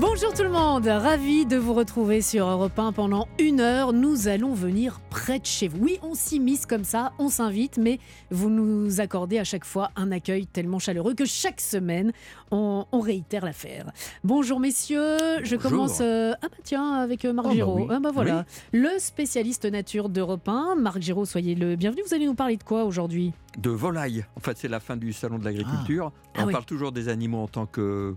Bonjour tout le monde, ravi de vous retrouver sur Europe 1 pendant une heure. Nous allons venir près de chez vous. Oui, on s'immisce comme ça, on s'invite, mais vous nous accordez à chaque fois un accueil tellement chaleureux que chaque semaine, on, on réitère l'affaire. Bonjour messieurs, je Bonjour. commence euh, ah bah tiens, avec euh, Marc Oh bah Giraud. oui. Ah bah voilà, le spécialiste nature d'Europe 1. Marc Giraud, soyez le bienvenu. Vous allez nous parler de quoi aujourd'hui? De volailles. En fait, c'est la fin du salon de l'agriculture. Ah On oui. parle toujours des animaux en tant que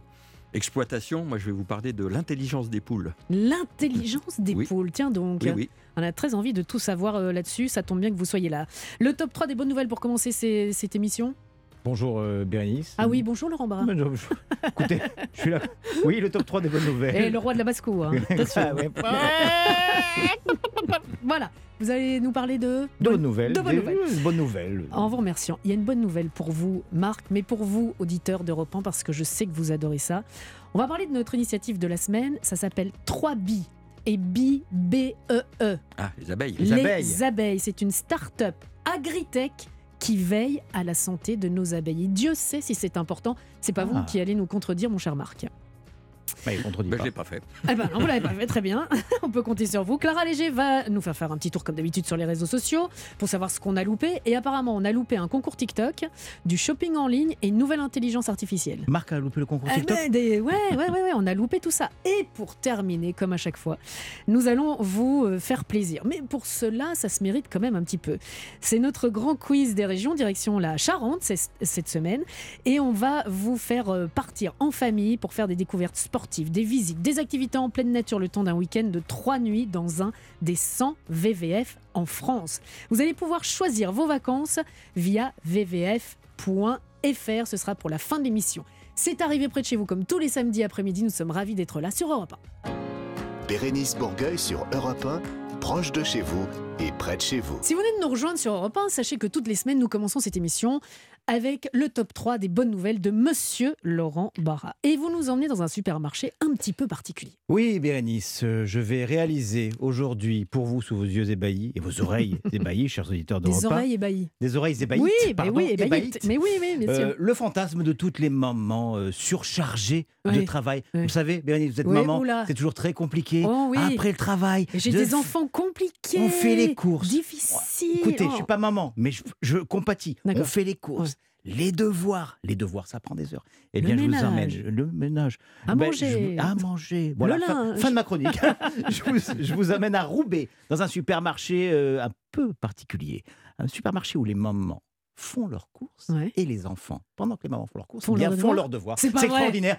exploitation. Moi, je vais vous parler de l'intelligence des poules. L'intelligence des Oui. poules. Tiens donc. Oui, oui. On a très envie de tout savoir euh, là-dessus. Ça tombe bien que vous soyez là. Le top 3 des bonnes nouvelles pour commencer ces- cette émission. Bonjour euh, Bérénice. Ah oui, bonjour Laurent Barra. Bonjour, bonjour. Écoutez, je suis là. Oui, le top 3 des bonnes nouvelles. Et le roi de la basse-cour. hein. Ah ouais. Voilà, vous allez nous parler de... De bonnes nouvelles. De bonnes des- nouvelles. bonnes nouvelles. En vous remerciant, il y a une bonne nouvelle pour vous, Marc, mais pour vous, auditeurs d'Europe 1, parce que je sais que vous adorez ça. On va parler de notre initiative de la semaine. Ça s'appelle 3 bi et bi B-E-E. Ah, les abeilles. Les abeilles. abeilles, c'est une start-up agritech qui veille à la santé de nos abeilles. Et Dieu sait si c'est important. C'est pas Ah. vous qui allez nous contredire, mon cher Marc. Bah, il contredit Ben, pas. je l'ai pas fait. Eh ben, non, vous l'avez pas fait, très bien. On peut compter sur vous. Clara Léger va nous faire faire un petit tour comme d'habitude sur les réseaux sociaux pour savoir ce qu'on a loupé. Et apparemment, on a loupé un concours TikTok, du shopping en ligne et une nouvelle intelligence artificielle. Marc a loupé le concours Eh TikTok. ben, des- ouais, ouais, ouais, ouais, on a loupé tout ça. Et pour terminer, comme à chaque fois, nous allons vous euh, faire plaisir. Mais pour cela, ça se mérite quand même un petit peu. C'est notre grand quiz des régions, direction la Charente cette semaine. Et on va vous faire euh, partir en famille pour faire des découvertes sportives, des visites, des activités en pleine nature le temps d'un week-end de trois nuits dans un des 100 VVF en France. Vous allez pouvoir choisir vos vacances via vvf.fr. Ce sera pour la fin de l'émission. C'est arrivé près de chez vous comme tous les samedis après-midi. Nous sommes ravis d'être là sur Europe 1. Bérénice Bourgueil sur Europe 1, proche de chez vous et près de chez vous. Si vous venez de nous rejoindre sur Europe 1, sachez que toutes les semaines, nous commençons cette émission avec le top 3 des bonnes nouvelles de Monsieur Laurent Barra. Et vous nous emmenez dans un supermarché un petit peu particulier. Oui, Bérénice, euh, je vais réaliser aujourd'hui pour vous, sous vos yeux ébahis et vos oreilles ébahies, chers auditeurs d'Europe Des 1, oreilles ébahies. des oreilles ébahies. Oui, mais pardon, oui, ébahies. ébahites. Mais oui, bien sûr. Euh, le fantasme de toutes les mamans euh, surchargées de travail. oui. Vous savez, Bérénice, vous êtes Oui, maman, c'est toujours très compliqué. Oh oui. Après le travail, J'ai de des enfants compliqués. On fait les courses. Difficiles. Écoutez, je Oh. suis pas maman, mais je, je compatis. On fait les courses, les devoirs. Les devoirs, ça prend des heures. Eh Le bien, je ménage. vous emmène. Le ménage. À Ben, manger. je à manger. Voilà, fin, fin de ma chronique. je, vous, je vous amène à Roubaix, dans un supermarché euh, un peu particulier. Un supermarché où les mamans font leurs courses Ouais. et les enfants, pendant que les mamans font leurs courses, Font bien, font devoirs leurs devoirs. C'est extraordinaire.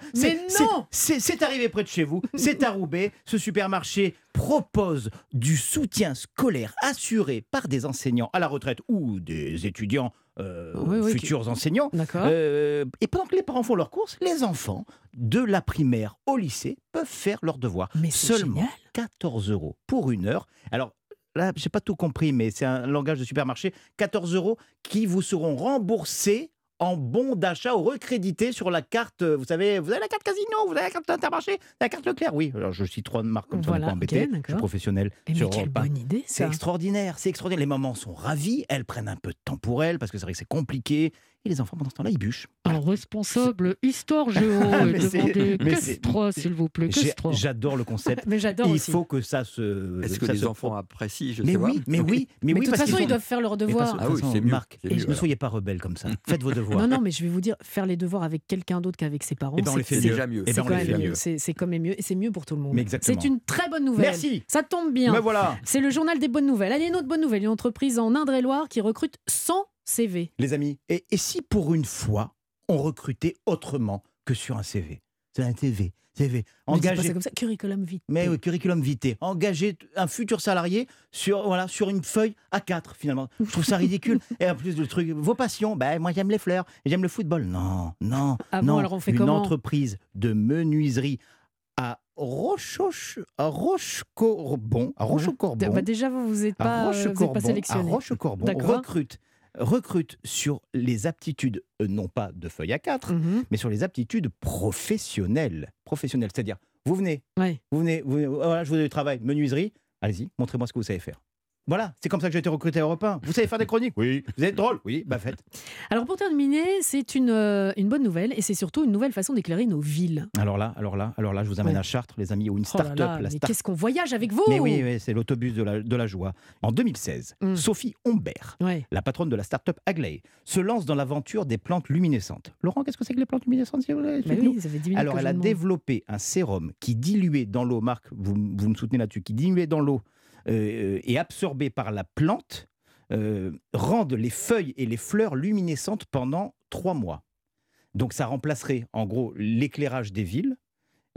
C'est arrivé près de chez vous. C'est à Roubaix. Ce supermarché propose du soutien scolaire assuré par des enseignants à la retraite ou des étudiants euh, Oui, oui, qui- futurs enseignants. Euh, et pendant que les parents font leurs courses, les enfants de la primaire au lycée peuvent faire leurs devoirs. Mais Seulement génial. 14 euros pour une heure. Alors là, j'ai pas tout compris, mais c'est un langage de supermarché. 14 euros qui vous seront remboursés en bons d'achat ou recrédités sur la carte. euh, Vous savez, vous avez la carte Casino, vous avez la carte Intermarché, la carte Leclerc. Oui, alors je cite trois marques comme ça, on n'est pas embêté. ok, je suis professionnel. Eh, sur mais quelle bonne idée, C'est extraordinaire, c'est extraordinaire. Les mamans sont ravies, elles prennent un peu de temps pour elles parce que c'est vrai que c'est compliqué. Et les enfants, pendant ce temps-là, ils bûchent. Un responsable histoire géo mais c'est- Castra, s'il vous plaît. J'adore le concept. Mais j'adore Il aussi. faut que ça se. Est-ce que ça les se- enfants apprécient Je Mais sais pas. oui, mais oui, mais, Mais oui, de toute façon, ils ont- doivent faire leurs devoirs. Ah oui, c'est Marc, mieux, ne alors. soyez pas rebelles comme ça. Faites vos devoirs. Non, non, mais je vais vous dire, faire les devoirs avec quelqu'un d'autre qu'avec ses parents, Eh ben, c'est- déjà mieux. Eh c'est ben, quand même mieux. C'est quand même mieux et c'est mieux pour tout le monde. C'est une très bonne nouvelle. Merci. Ça tombe bien. Voilà. C'est le journal des bonnes nouvelles. Allez, une autre bonne nouvelle. Une entreprise en Indre-et-Loire qui recrute 100 CV. Les amis, et, et si pour une fois, on recrutait autrement que sur un CV C'est un CV. CV. Mais Engager. ça comme ça. Curriculum vitae. Mais oui, curriculum vitae. Engager un futur salarié sur, voilà, sur une feuille A4, finalement. Je trouve ça ridicule. Et en plus, le truc, vos passions, ben, moi j'aime les fleurs, j'aime le football. Non, non, Ah bon, non. alors on fait une entreprise de menuiserie à Rochoche, à Rochecorbon, à Rochecorbon, Bah, déjà, vous vous êtes à pas, êtes pas Rochecorbon, à sélectionné. Rochecorbon, D'accord. recrute, recrute sur les aptitudes, euh, non pas de feuille A4, Mhm. mais sur les aptitudes professionnelles. Professionnelles, c'est-à-dire, vous venez, vous venez, vous venez- voilà, je vous donne du travail, menuiserie, allez-y, montrez-moi ce que vous savez faire. Voilà, c'est comme ça que j'ai été recruté à Europe 1. Vous savez faire des chroniques? Oui. Vous êtes drôle? Oui, bah faites. Alors pour terminer, c'est une, euh, une bonne nouvelle et c'est surtout une nouvelle façon d'éclairer nos villes. Alors là, alors là, alors là, je vous amène Ouais. à Chartres, les amis, où une Oh là start-up, là, la mais start qu'est-ce qu'on voyage avec vous? Mais oui, oui, c'est l'autobus de la, de la joie. En 2016, Mm. Sophie Humbert, Ouais. la patronne de la start-up Agley, se lance dans l'aventure des plantes luminescentes. Laurent, qu'est-ce que c'est que les plantes luminescentes s'il vous plaît Bah oui, ça fait 10 minutes Alors, elle a développé un sérum qui dilué dans l'eau, Marc, vous, vous me soutenez là-dessus, qui dilué dans l'eau euh, et absorbé par la plante, euh, rendent les feuilles et les fleurs luminescentes pendant trois mois. Donc, ça remplacerait en gros l'éclairage des villes.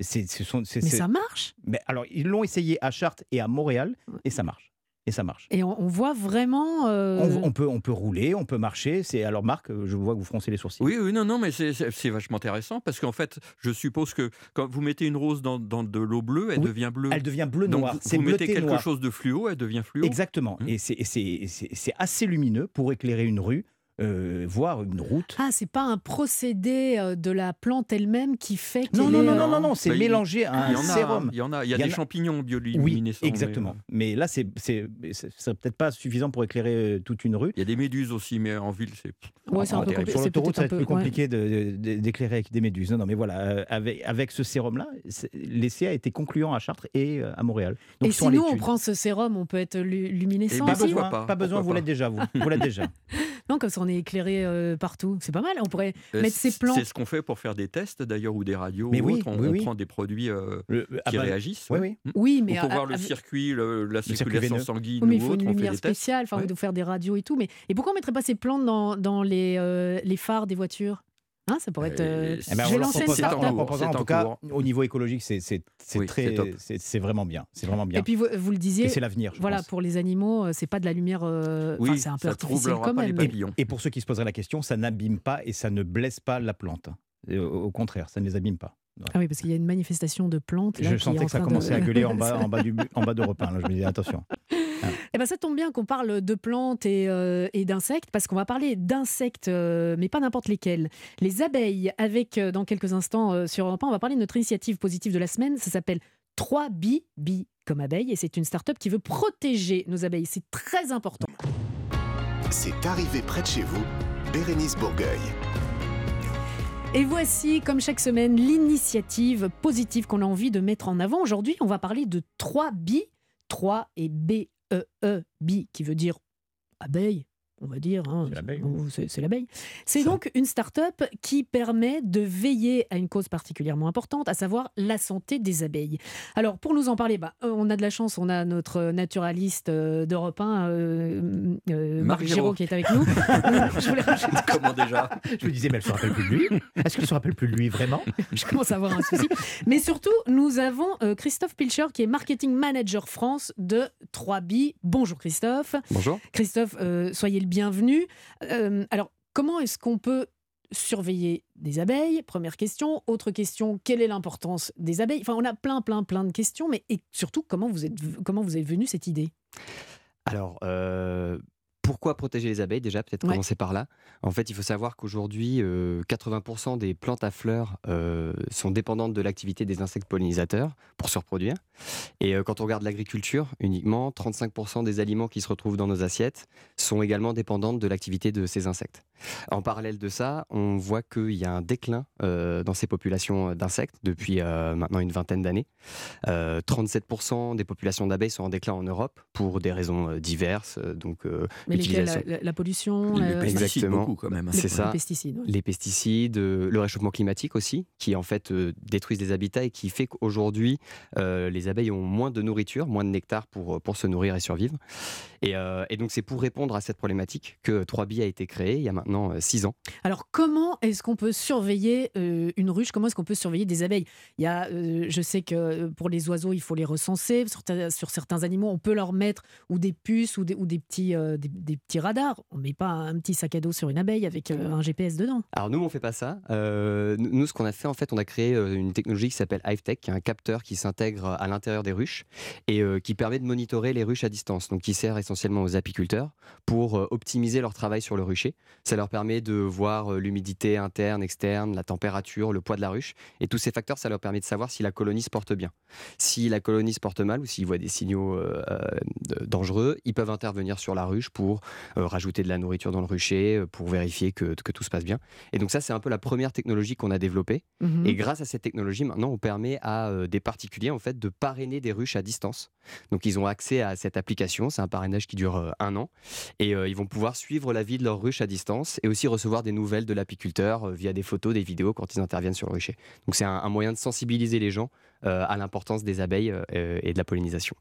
Ce sont, Mais ça marche? Mais alors, ils l'ont essayé à Chartres et à Montréal, et ça marche. Et ça marche. Et on, on voit vraiment. euh, On, on peut, on peut rouler, on peut marcher. C'est alors Marc, je vois que vous froncez les sourcils. Oui, oui, non, non, mais c'est- vachement intéressant parce qu'en fait, je suppose que quand vous mettez une rose dans, dans de l'eau bleue, elle Oui, devient bleue. Elle devient bleu Donc noir. vous, C'est vous mettez quelque noir. chose de fluo, elle devient fluo. Exactement. Hmm. Et c'est- et c'est c'est- c'est assez lumineux pour éclairer une rue, euh, voire une route. Ah, c'est pas un procédé euh, de la plante elle-même qui fait Non, non, est, non, euh, non, non, non, c'est Bah, mélangé à un sérum. il y en a, il y a Il y des a- champignons Oui, bioluminescents. mais, exactement. euh, Mais là, c'est c'est peut-être pas suffisant pour éclairer euh, toute une rue. Il y a des méduses aussi, mais en ville, c'est. Ouais, un Ah, peu Sur c'est l'autoroute, ça va être peu- plus ouais. compliqué de- de- d'éclairer avec des méduses. Non, non, mais voilà, euh, avec, avec ce sérum-là, l'essai a été concluant à Chartres et euh, à Montréal. Donc, Et si nous, on prend ce sérum, on peut être lu- luminescent Eh Pas ben, aussi besoin, pourquoi pas, pas, besoin, pourquoi vous l'êtes déjà, vous. Vous l'êtes déjà. Non, comme ça, on est éclairé euh, partout. C'est pas mal. On pourrait Euh, mettre ces plantes. C'est ce qu'on fait pour faire des tests d'ailleurs ou des radios Mais ou oui. On, oui, on oui. prend des produits euh, Le- ah qui bah, réagissent. oui, ouais. oui. Oui, Ou mais pour à- voir le circuit, le- la circulation sanguine Oui, mais il ou faut autre, une on fait lumière spéciale. Enfin, Ouais. doit faire des radios et tout. Mais et pourquoi on mettrait pas ces plantes dans, dans les, euh, les phares des voitures? Hein, ça pourrait être. euh, Eh ben, je on vais lancer une c'est en en en tout cas, cours. au niveau écologique, c'est c'est- c'est Oui, très, c'est top. c'est c'est vraiment bien. C'est vraiment bien. Et puis vous, vous le Et disiez, c'est l'avenir. voilà, pense. pour les animaux, euh, c'est pas de la lumière. euh, Oui, c'est un peu artificiel quand même. papillons. Et pour ceux qui se poseraient la question, ça n'abîme pas et ça ne blesse pas la plante. Et au, au contraire, ça ne les abîme pas. Ah oui, parce qu'il y a une manifestation de plantes. Là, je qui est sentais en que ça de- commençait à gueuler en bas, en bas, du, en bas d'Europe 1, là. Je me disais, attention. Eh ben, ça tombe bien qu'on parle de plantes et, euh, et d'insectes, parce qu'on va parler d'insectes, euh, mais pas n'importe lesquels. Les abeilles, avec euh, dans quelques instants sur Europe 1, on va parler de notre initiative positive de la semaine. Ça s'appelle 3 bi, bi comme abeille, et c'est une start-up qui veut protéger nos abeilles. C'est très important. C'est arrivé près de chez vous, Bérénice Bourgueil. Et voici, comme chaque semaine, l'initiative positive qu'on a envie de mettre en avant. Aujourd'hui, on va parler de 3 bi, 3 et B-E-E, bi, qui veut dire abeille, on va dire. hein. C'est l'abeille, Bon, C'est l'abeille. C'est donc une start-up qui permet de veiller à une cause particulièrement importante, à savoir la santé des abeilles. Alors, pour nous en parler, bah, euh, on a de la chance, on a notre naturaliste euh, d'Europe 1, euh, euh, Marc Giraud, qui est avec nous. Je voulais rajouter Comment déjà? Je me disais, mais elle se rappelle plus de lui. Est-ce qu'elle se rappelle plus de lui, vraiment? Je commence à avoir un souci. Mais surtout, nous avons euh, Christophe Pilcher, qui est marketing manager France de 3B. Bonjour Christophe. Bonjour. Christophe, euh, soyez le bienvenu. Euh, alors, comment est-ce qu'on peut surveiller des abeilles? Première question. Autre question, quelle est l'importance des abeilles? Enfin, on a plein, plein, plein de questions, mais surtout, comment vous êtes, comment vous est venue cette idée? Alors, euh, pourquoi protéger les abeilles déjà Peut-être Ouais. commencer par là. En fait, il faut savoir qu'aujourd'hui, euh, 80% des plantes à fleurs euh, sont dépendantes de l'activité des insectes pollinisateurs pour se reproduire. Et euh, quand on regarde l'agriculture, uniquement 35% des aliments qui se retrouvent dans nos assiettes sont également dépendantes de l'activité de ces insectes. En parallèle de ça, on voit qu'il y a un déclin euh, dans ces populations d'insectes depuis euh, maintenant une vingtaine d'années. Euh, 37% des populations d'abeilles sont en déclin en Europe pour des raisons euh, diverses. euh, Donc, euh, Mais la, L'utilisation. la- la pollution, Les Exactement. beaucoup quand même. les- c'est ça. les pesticides. ouais. les pesticides, euh, le réchauffement climatique aussi, qui en fait euh, détruisent les habitats et qui fait qu'aujourd'hui, euh, les abeilles ont moins de nourriture, moins de nectar pour, pour se nourrir et survivre. Et, euh, et donc, c'est pour répondre à cette problématique que 3B a été créé il y a maintenant 6 ans. Alors, comment est-ce qu'on peut surveiller euh, une ruche? Comment est-ce qu'on peut surveiller des abeilles? Il y a, euh, Je sais que pour les oiseaux, il faut les recenser. Sur, ta- sur certains animaux, on peut leur mettre ou des puces ou des, ou des, petits, euh, des, des petits radars. On ne met pas un petit sac à dos sur une abeille avec euh, un GPS dedans. Alors nous, on fait pas ça. Euh, nous, ce qu'on a fait, en fait, on a créé euh, une technologie qui s'appelle HiveTech, qui est un capteur qui s'intègre à l'intérieur des ruches et euh, qui permet de monitorer les ruches à distance. Donc qui sert essentiellement aux apiculteurs pour euh, optimiser leur travail sur le rucher. Ça leur permet de voir euh, l'humidité interne, externe, la température, le poids de la ruche. Et tous ces facteurs, ça leur permet de savoir si la colonie se porte bien. Si la colonie se porte mal ou s'ils voient des signaux euh, euh, dangereux, ils peuvent intervenir sur la ruche pour euh, rajouter de la nourriture dans le rucher, euh, pour vérifier que, que tout se passe bien. Et donc ça, c'est un peu la première technologie qu'on a développée. Mhm. Et grâce à cette technologie, maintenant, on permet à euh, des particuliers en fait de parrainer des ruches à distance. Donc, ils ont accès à cette application. C'est un parrainage qui dure un an, et ils vont pouvoir suivre la vie de leur ruche à distance et aussi recevoir des nouvelles de l'apiculteur via des photos, des vidéos quand ils interviennent sur le rucher. Donc, c'est un, un moyen de sensibiliser les gens euh, à l'importance des abeilles euh, et de la pollinisation.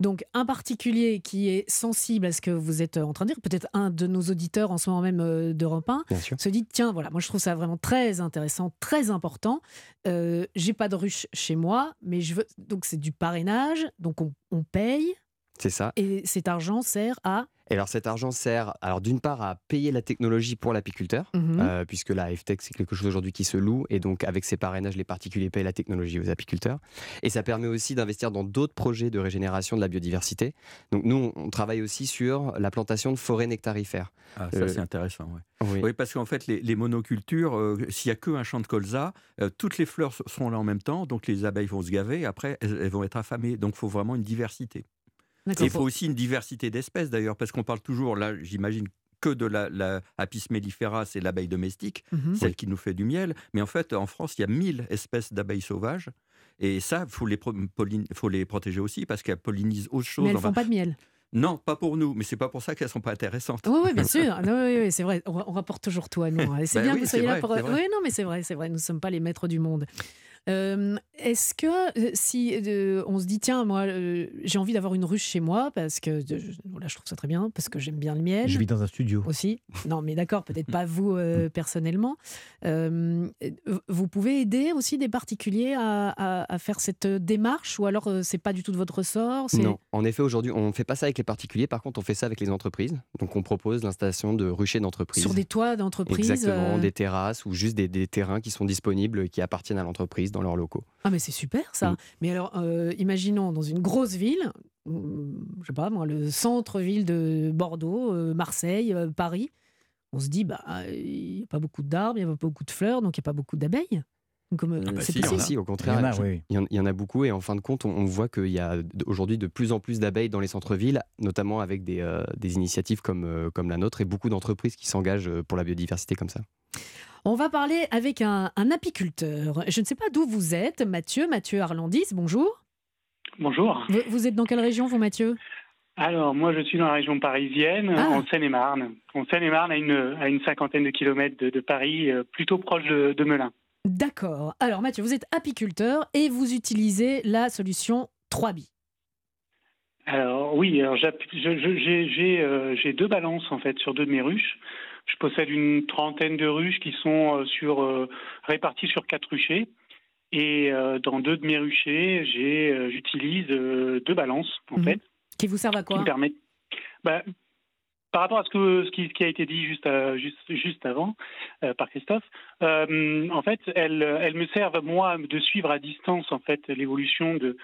Donc, un particulier qui est sensible à ce que vous êtes en train de dire, peut-être un de nos auditeurs en ce moment même euh, d'Europe 1, Bien sûr. se dit tiens, voilà, moi je trouve ça vraiment très intéressant, très important. Euh, J'ai pas de ruche chez moi, mais je veux. Donc, c'est du parrainage, donc on, on paye, C'est ça. et cet argent sert à. Et alors, cet argent sert, alors d'une part, à payer la technologie pour l'apiculteur. Mhm. Euh, puisque la FTech, c'est quelque chose aujourd'hui qui se loue, et donc avec ces parrainages, les particuliers payent la technologie aux apiculteurs. Et ça permet aussi d'investir dans d'autres projets de régénération de la biodiversité. Donc nous, on travaille aussi sur la plantation de forêts nectarifères. Ah, ça, Euh, c'est intéressant. ouais. Oui. Oui, parce qu'en fait, les, les monocultures, euh, s'il n'y a qu'un champ de colza, euh, toutes les fleurs s- seront là en même temps, donc les abeilles vont se gaver, après, elles, elles vont être affamées. Donc, il faut vraiment une diversité. Et il faut aussi une diversité d'espèces, d'ailleurs, parce qu'on parle toujours, là, j'imagine, que de la, la Apis mellifera, c'est l'abeille domestique, Mhm. celle qui nous fait du miel. Mais en fait, en France, il y a 1000 espèces d'abeilles sauvages. Et ça, il faut, les pro- pollin- faut les protéger aussi, parce qu'elles pollinisent autre chose. Mais elles Enfin, font pas de miel. Non, pas pour nous, mais c'est pas pour ça qu'elles sont pas intéressantes. Oui, oui, bien sûr. Non, oui, oui, c'est vrai. On, rapporte toujours tout à nous. hein. C'est Bah bien oui, que vous c'est soyez là vrai, pour. c'est vrai. Oui, non, mais c'est vrai, c'est vrai. Nous ne sommes pas les maîtres du monde. Euh, Est-ce que euh, si euh, on se dit tiens moi euh, j'ai envie d'avoir une ruche chez moi parce que je- voilà je trouve ça très bien parce que j'aime bien le miel Je vis dans un studio. aussi non mais d'accord peut-être pas vous euh, personnellement Euh, vous pouvez aider aussi des particuliers à, à- à faire cette démarche ou alors euh, c'est pas du tout de votre ressort Non, en effet, aujourd'hui, on ne fait pas ça avec les particuliers. Par contre, on fait ça avec les entreprises. Donc, on propose l'installation de ruchers d'entreprise. sur des toits d'entreprise Exactement, euh, des terrasses ou juste des, des terrains qui sont disponibles, qui appartiennent à l'entreprise dans leurs locaux. Ah mais c'est super ça. Mm. Mais alors, euh, imaginons dans une grosse ville, euh, je sais pas moi, le centre-ville de Bordeaux, euh, Marseille, euh, Paris, on se dit bah il n'y a pas beaucoup d'arbres, il n'y a pas beaucoup de fleurs, donc il n'y a pas beaucoup d'abeilles. Comme Ah bah c'est si, au Il y contraire, en a, je- oui. il y en- il y en a beaucoup et en fin de compte, on, on voit qu'il y a aujourd'hui de plus en plus d'abeilles dans les centres-villes, notamment avec des, euh, des initiatives comme, euh, comme la nôtre et beaucoup d'entreprises qui s'engagent pour la biodiversité comme ça. On va parler avec un, un apiculteur. Je ne sais pas d'où vous êtes, Mathieu, Mathieu Arlandis, bonjour. Bonjour. Vous, vous êtes dans quelle région, vous, Mathieu? Alors, moi, je suis dans la région parisienne, Ah. en Seine-et-Marne. En Seine-et-Marne, à une, à une cinquantaine de kilomètres de, de Paris, euh, plutôt proche de, de Melun. D'accord. Alors, Mathieu, vous êtes apiculteur et vous utilisez la solution 3B. Alors, oui, alors j'ai euh, j'ai deux balances, en fait, sur deux de mes ruches. Je possède une trentaine de ruches qui sont euh, sur, euh, réparties sur quatre ruchers. Et euh, dans deux de mes ruchers, j'utilise deux balances, en Mhm. fait. Qui vous servent à qui quoi me permet. Bah, par rapport à ce, que, ce, qui, ce qui a été dit juste, à- juste, juste avant euh, par Christophe, euh, en fait, elles, elles me servent, moi, de suivre à distance en fait, l'évolution de,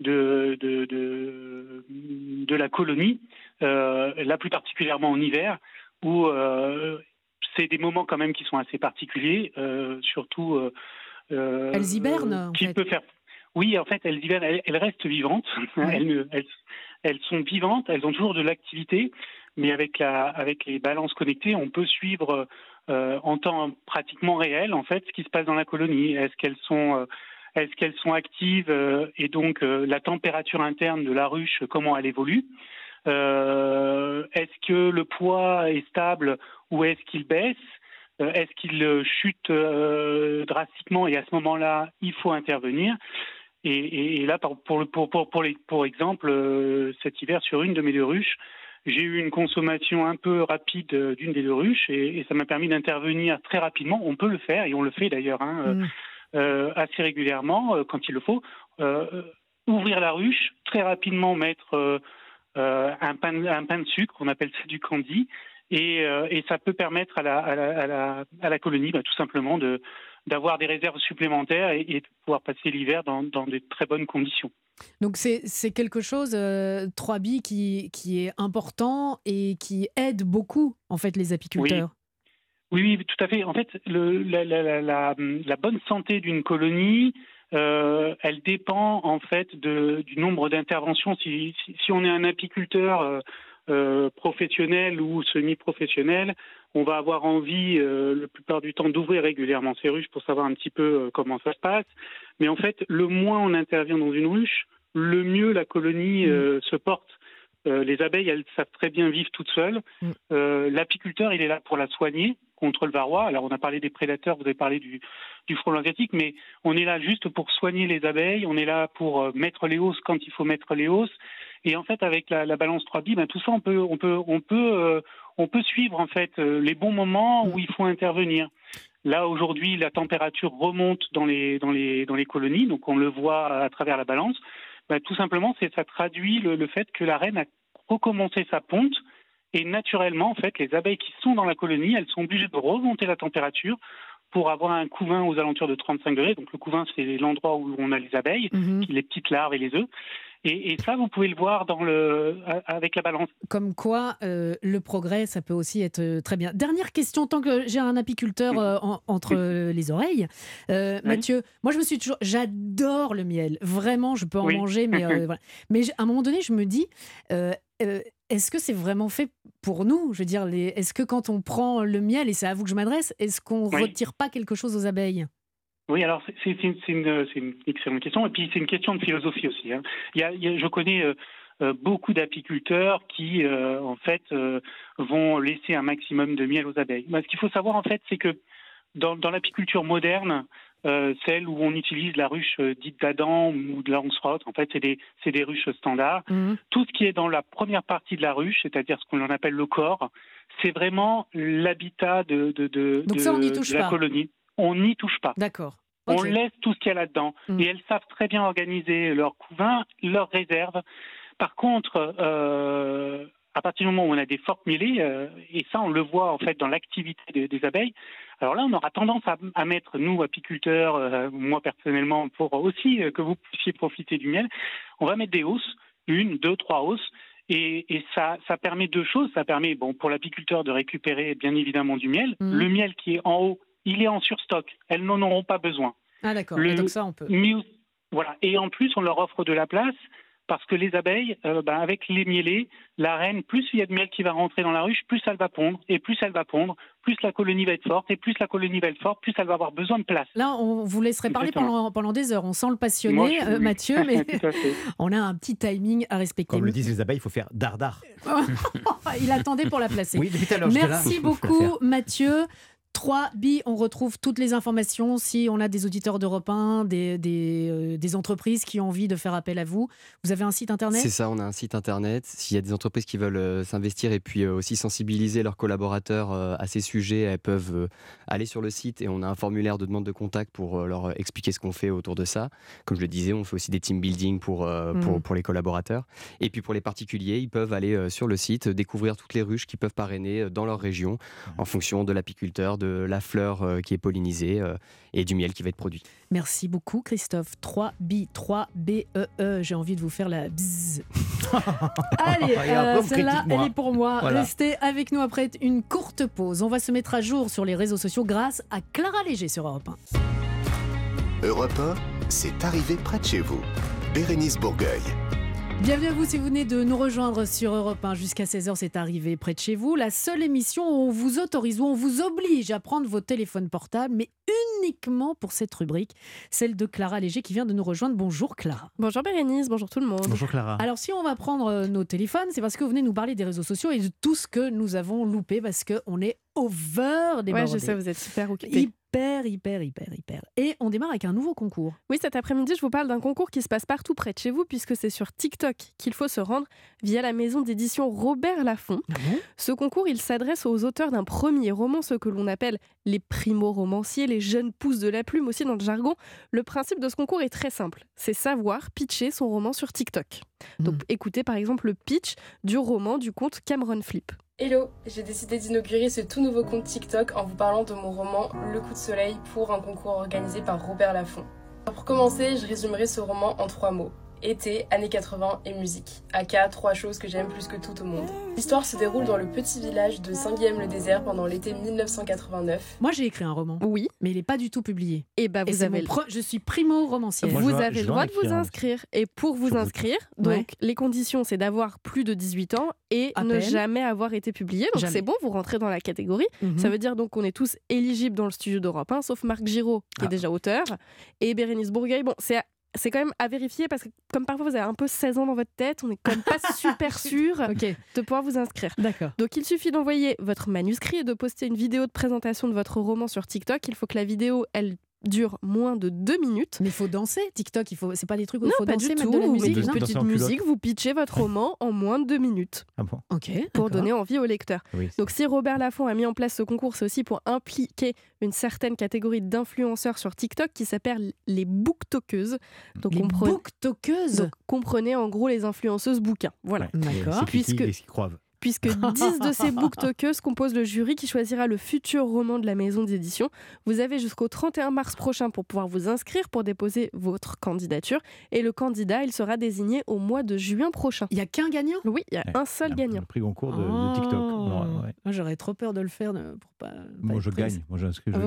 de, de, de, de la colonie, euh, là plus particulièrement en hiver, où euh, c'est des moments quand même qui sont assez particuliers, euh, surtout. euh, Elles hibernent, en qui fait. peut faire. Oui, en fait, elles hibernent, elles, elles restent vivantes. Ouais. Elles, ne- elles, elles sont vivantes, elles ont toujours de l'activité, mais avec, la, avec les balances connectées, on peut suivre euh, en temps pratiquement réel, en fait, ce qui se passe dans la colonie. Est-ce qu'elles sont, euh, est-ce qu'elles sont actives euh, et donc la température interne de la ruche, comment elle évolue? Est-ce que le poids est stable ou est-ce qu'il baisse? Euh, Est-ce qu'il euh, chute euh, drastiquement et à ce moment-là, il faut intervenir? Et, et- et là, pour, pour, pour, pour, les- exemple, euh, cet hiver, sur une de mes deux ruches, j'ai eu une consommation un peu rapide euh, d'une des deux ruches et, et ça m'a permis d'intervenir très rapidement. On peut le faire et on le fait d'ailleurs hein, euh, Mm. euh, assez régulièrement euh, quand il le faut. Euh, euh, ouvrir la ruche, très rapidement mettre euh, euh, un, pain, de- un pain de sucre, on appelle ça du candy, et, euh, et ça peut permettre à la, à la, à la, à la colonie bah, tout simplement de d'avoir des réserves supplémentaires et, et de pouvoir passer l'hiver dans, dans de très bonnes conditions. Donc c'est quelque chose, euh, 3B, qui, qui est important et qui aide beaucoup, en fait, les apiculteurs. Oui, oui, tout à fait. En fait, le, la, la, la, la, la bonne santé d'une colonie, euh, elle dépend en fait de, du nombre d'interventions. Si, si, si on est un apiculteur euh, euh, professionnel ou semi-professionnel, on va avoir envie, euh, la plupart du temps, d'ouvrir régulièrement ces ruches pour savoir un petit peu comment ça se passe. Mais en fait, le moins on intervient dans une ruche, le mieux la colonie euh, se porte. Les abeilles, elles savent très bien vivre toutes seules. Mm. L'apiculteur, il est là pour la soigner contre le varroa. Alors, on a parlé des prédateurs, vous avez parlé du, du frelon asiatique, mais on est là juste pour soigner les abeilles. On est là pour euh, mettre les hausses quand il faut mettre les hausses. Et en fait, avec la, la balance 3B, ben, tout ça, on peut, on peut, on peut, euh, on peut suivre en fait euh, les bons moments où il faut intervenir. Là aujourd'hui, la température remonte dans les dans les dans les colonies, donc on le voit à travers la balance. Ben, tout simplement, ça traduit le, le fait que la reine a recommencé sa ponte et naturellement, en fait, les abeilles qui sont dans la colonie, elles sont obligées de remonter la température pour avoir un couvain aux alentours de 35 degrés. Donc le couvain, c'est l'endroit où on a les abeilles, Mhm. les petites larves et les œufs. Et, et ça, vous pouvez le voir dans le avec la balance. Comme quoi, euh, le progrès, ça peut aussi être euh, très bien. Dernière question, tant que j'ai un apiculteur euh, en- entre euh, les oreilles. Euh, Oui. Mathieu, moi je me suis toujours... J'adore le miel. Vraiment, je peux en Oui. manger, mais euh, voilà. Mais à un moment donné, je me dis, euh, euh, est-ce que c'est vraiment fait pour nous? Je veux dire, les... est-ce que quand on prend le miel, et c'est à vous que je m'adresse, est-ce qu'on Oui. retire pas quelque chose aux abeilles? Oui, alors c'est une, excellente question. Et puis c'est une question de philosophie aussi. hein. Il y a, il y a- je connais euh, euh, beaucoup d'apiculteurs qui, euh, en fait, euh, vont laisser un maximum de miel aux abeilles. Mais ce qu'il faut savoir, en fait, c'est que dans, dans l'apiculture moderne, celle où on utilise la ruche dite d'Adam ou de la Roncerotte, en fait, c'est des, des ruches standards. Mhm. Tout ce qui est dans la première partie de la ruche, c'est-à-dire ce qu'on appelle le corps, c'est vraiment l'habitat de, de, la pas. colonie. On n'y touche pas. D'accord. On laisse tout ce qu'il y a là-dedans. Mm. Et elles savent très bien organiser leur couvain, leurs réserves. Par contre, euh, à partir du moment où on a des fortes mêlées, euh, et ça on le voit en fait dans l'activité des, des abeilles, alors là on aura tendance à, à mettre, nous apiculteurs, euh, moi personnellement, pour aussi que vous puissiez profiter du miel, on va mettre des hausses, une, deux, trois hausses. Et, et ça, ça permet deux choses. Ça permet, bon, pour l'apiculteur de récupérer bien évidemment du miel. Mhm. Le miel qui est en haut, il est en surstock. Elles n'en auront pas besoin. Ah d'accord. Le... donc ça, on peut. Voilà. Et en plus, on leur offre de la place parce que les abeilles, euh, ben, avec les mielées, la reine, plus il y a de miel qui va rentrer dans la ruche, plus elle va pondre, et plus elle va pondre, plus la colonie va être forte, et plus la colonie va être forte, plus elle va avoir besoin de place. Là, on vous laisserait parler pendant, des heures. On sent le passionné, euh, Mathieu, mais on a un petit timing à respecter. Comme le disent les abeilles, il faut faire dardard. il attendait pour la placer. Oui, depuis Merci beaucoup, Mathieu. 3 billes, on retrouve toutes les informations. Si on a des auditeurs d'Europe 1, euh, des, entreprises qui ont envie de faire appel à vous, vous avez un site internet? C'est ça, on a un site internet. S'il y a des entreprises qui veulent euh, s'investir et puis euh, aussi sensibiliser leurs collaborateurs à ces sujets, elles peuvent aller sur le site et on a un formulaire de demande de contact pour leur expliquer ce qu'on fait autour de ça. Comme je le disais, on fait aussi des team building pour, hmm. pour, les collaborateurs. Et puis pour les particuliers, ils peuvent aller sur le site, découvrir toutes les ruches qui peuvent parrainer dans leur région hmm. en fonction de l'apiculteur de la fleur euh, qui est pollinisée euh, et du miel qui va être produit. Merci beaucoup, Christophe. 3B, 3BEE. E J'ai envie de vous faire la bzzz. Allez, euh, celle-là, elle est pour moi. Voilà. Restez avec nous après une courte pause. On va se mettre à jour sur les réseaux sociaux grâce à Clara Léger sur Europe 1. Europe 1, c'est arrivé près de chez vous. Bérénice Bourgueil. Bienvenue à vous si vous venez de nous rejoindre sur Europe 1 jusqu'à 16h, c'est arrivé près de chez vous. La seule émission où on vous autorise, où on vous oblige à prendre vos téléphones portables, mais uniquement pour cette rubrique, celle de Clara Léger qui vient de nous rejoindre. Bonjour Clara. Bonjour Bérénice, bonjour tout le monde. Bonjour Clara. Alors si on va prendre euh, nos téléphones, c'est parce que vous venez nous parler des réseaux sociaux et de tout ce que nous avons loupé parce qu'on est over des ouais, je sais, vous êtes super occupés. Hyper, hyper, hyper, hyper. Et on démarre avec un nouveau concours. Oui, cet après-midi, je vous parle d'un concours qui se passe partout près de chez vous, puisque c'est sur TikTok qu'il faut se rendre via la maison d'édition Robert Laffont. Ce concours, il s'adresse aux auteurs d'un premier roman, ce que l'on appelle les primo-romanciers, les jeunes pousses de la plume aussi dans le jargon. Le principe de ce concours est très simple, c'est savoir pitcher son roman sur TikTok. Donc Mm. écoutez par exemple le pitch du roman du conte Cameron Flip. Hello, j'ai décidé d'inaugurer ce tout nouveau compte TikTok en vous parlant de mon roman Le coup de soleil pour un concours organisé par Robert Laffont. Pour commencer, je résumerai ce roman en trois mots. Été, années 80 et musique. Aka, trois choses que j'aime plus que tout au monde. L'histoire se déroule dans le petit village de Saint-Guillaume-le-Désert pendant l'été 1989. Moi, j'ai écrit un roman, Oui, mais il n'est pas du tout publié. et bah Et vous c'est avez mon pro- Je suis primo-romancière. Vous avez le droit de vous inscrire. Et pour vous le- inscrire, donc Ouais. les conditions, c'est d'avoir plus de 18 ans et À ne peine. jamais avoir été publié. Donc c'est bon, vous rentrez dans la catégorie. Mhm. Ça veut dire donc qu'on est tous éligibles dans le studio d'Europe 1, sauf Marc Giraud, qui Ah. est déjà auteur, et Bérénice Bourgueil. Bon, c'est c'est quand même à vérifier parce que comme parfois vous avez un peu 16 ans dans votre tête, on n'est quand même pas super sûr de pouvoir vous inscrire. d'accord. Donc il suffit d'envoyer votre manuscrit et de poster une vidéo de présentation de votre roman sur TikTok. Il faut que la vidéo, elle dure moins de deux minutes. Mais il faut danser, TikTok, il faut... c'est pas des trucs où il faut pas danser, du mettre tout. de la Vous musique. mettez non une Danser petite musique, vous pitchez votre roman en moins de deux minutes Ah bon Ok, pour donner envie au lecteur. Oui. Donc si Robert Laffont a mis en place ce concours, c'est aussi pour impliquer une certaine catégorie d'influenceurs sur TikTok qui s'appelle les booktokeuses. Donc, Les comprenez- booktokeuses. donc comprenez en gros les influenceuses bouquins. Voilà. Ouais. D'accord. C'est Puisque- Puisque... Puisque 10 de ces booktokeuses composent le jury qui choisira le futur roman de la maison d'édition. Vous avez jusqu'au 31 mars prochain pour pouvoir vous inscrire pour déposer votre candidature. Et le candidat, il sera désigné au mois de juin prochain. Il y a qu'un gagnant? Oui, il y a Ouais. un seul Le gagnant. prix concours de, de TikTok. Ouais, ouais. Ah, J'aurais trop peur de le faire de- pour pas. pas Moi, je gagne. Moi, j'inscris, je, Ah,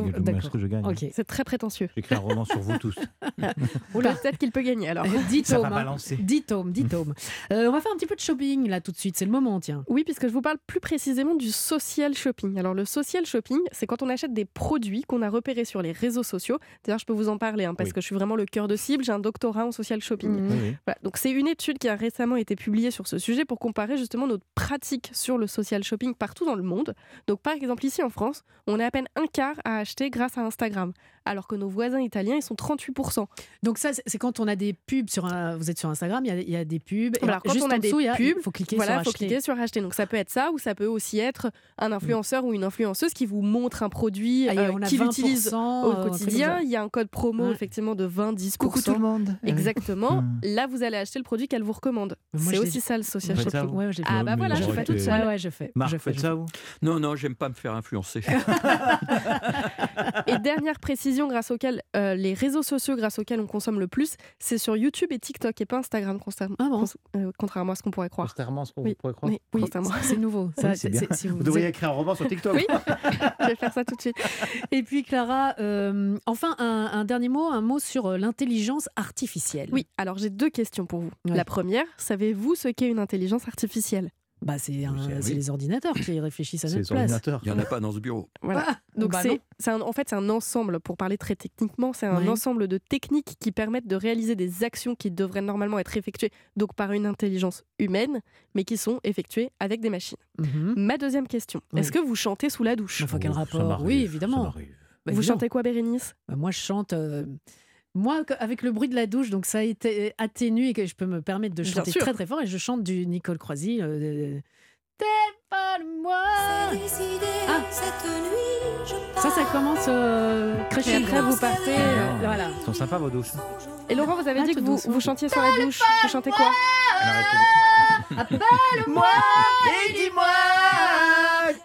je gagne. Ok. C'est très prétentieux. J'écris un roman sur vous tous. Oula. Peut-être qu'il peut gagner alors. 10 Ça va tomes. hein. balancer. 10 tomes, 10 tomes. On va faire un petit peu de shopping là tout de suite, c'est le moment, tiens. Oui, puisque je vous parle plus précisément du social shopping. Alors le social shopping, c'est quand on achète des produits qu'on a repérés sur les réseaux sociaux. D'ailleurs, je peux vous en parler hein, parce Oui. que je suis vraiment le cœur de cible. J'ai un doctorat en social shopping. Oui, oui. Voilà, donc c'est une étude qui a récemment été publiée sur ce sujet pour comparer justement notre pratique sur le social shopping partout dans le monde. Donc par exemple ici en France, on a à peine un quart à acheter grâce à Instagram, alors que nos voisins italiens ils sont 38%. Donc ça, c'est quand on a des pubs sur un... Vous êtes sur Instagram, il y a, il y a des pubs. et Alors, quand juste on a en des dessous, il y a- pubs, il faut cliquer voilà, sur faut acheter. cliquer sur acheter. Donc ça peut être ça ou ça peut aussi être un influenceur ou une influenceuse qui vous montre un produit Ah, euh, qu'il 20%, utilise euh, au comme quotidien. ça. Il y a un code promo Ouais. effectivement de 20-10%. Coucou tout le monde. Exactement. Hmm. Là, vous allez acheter le produit qu'elle vous recommande. C'est aussi ça le social ça, shopping. Ouais. Ah bah mais voilà, je fais. Ouais, je fais. Marc, je fais, ça, vous? Non, non, j'aime pas me faire influencer. Et dernière précision grâce auquel euh, les réseaux sociaux grâce auxquels on consomme le plus, c'est sur YouTube et TikTok et pas Instagram, constamment, Ah bon euh, contrairement à ce qu'on pourrait croire. Contrairement à ce qu'on Oui. pourrait croire. Oui, Oui, constamment. c'est- nouveau. Oui, Ça, c'est bien. si vous Vous devriez écrire un roman sur TikTok. Oui. Je vais faire ça tout de suite. Et puis Clara, euh, enfin un, un dernier mot, un mot sur euh, l'intelligence artificielle. Oui, alors j'ai deux questions pour vous. Ouais. La première, savez-vous ce qu'est une intelligence artificielle? Bah c'est oui. les ordinateurs qui réfléchissent à C'est notre les place. ordinateurs. Il n'y en a pas dans ce bureau. Voilà. Ah, Donc bah c'est, en fait c'est un ensemble, pour parler très techniquement, c'est un Ouais. ensemble de techniques qui permettent de réaliser des actions qui devraient normalement être effectuées donc par une intelligence humaine, mais qui sont effectuées avec des machines. Mhm. Ma deuxième question, Oui. est-ce que vous chantez sous la douche? Enfin, quel Oh, ça rapport Oui, évidemment. Bah, Vous évidemment. chantez quoi Bérénice? Bah, moi, je chante. euh, Moi, avec le bruit de la douche, donc ça a été atténué et que je peux me permettre de chanter très très fort et je chante du Nicole Croisy. euh, T'es pas moi. Ah. Ça, ça commence euh, Et crescendo. après vous partez. euh, Ah. Voilà. Ils sont sympas vos douches. Et Laurent, vous avez Ah, dit que vous, vous chantiez sur la douche. Vous chantez quoi Appelle-moi et dis-moi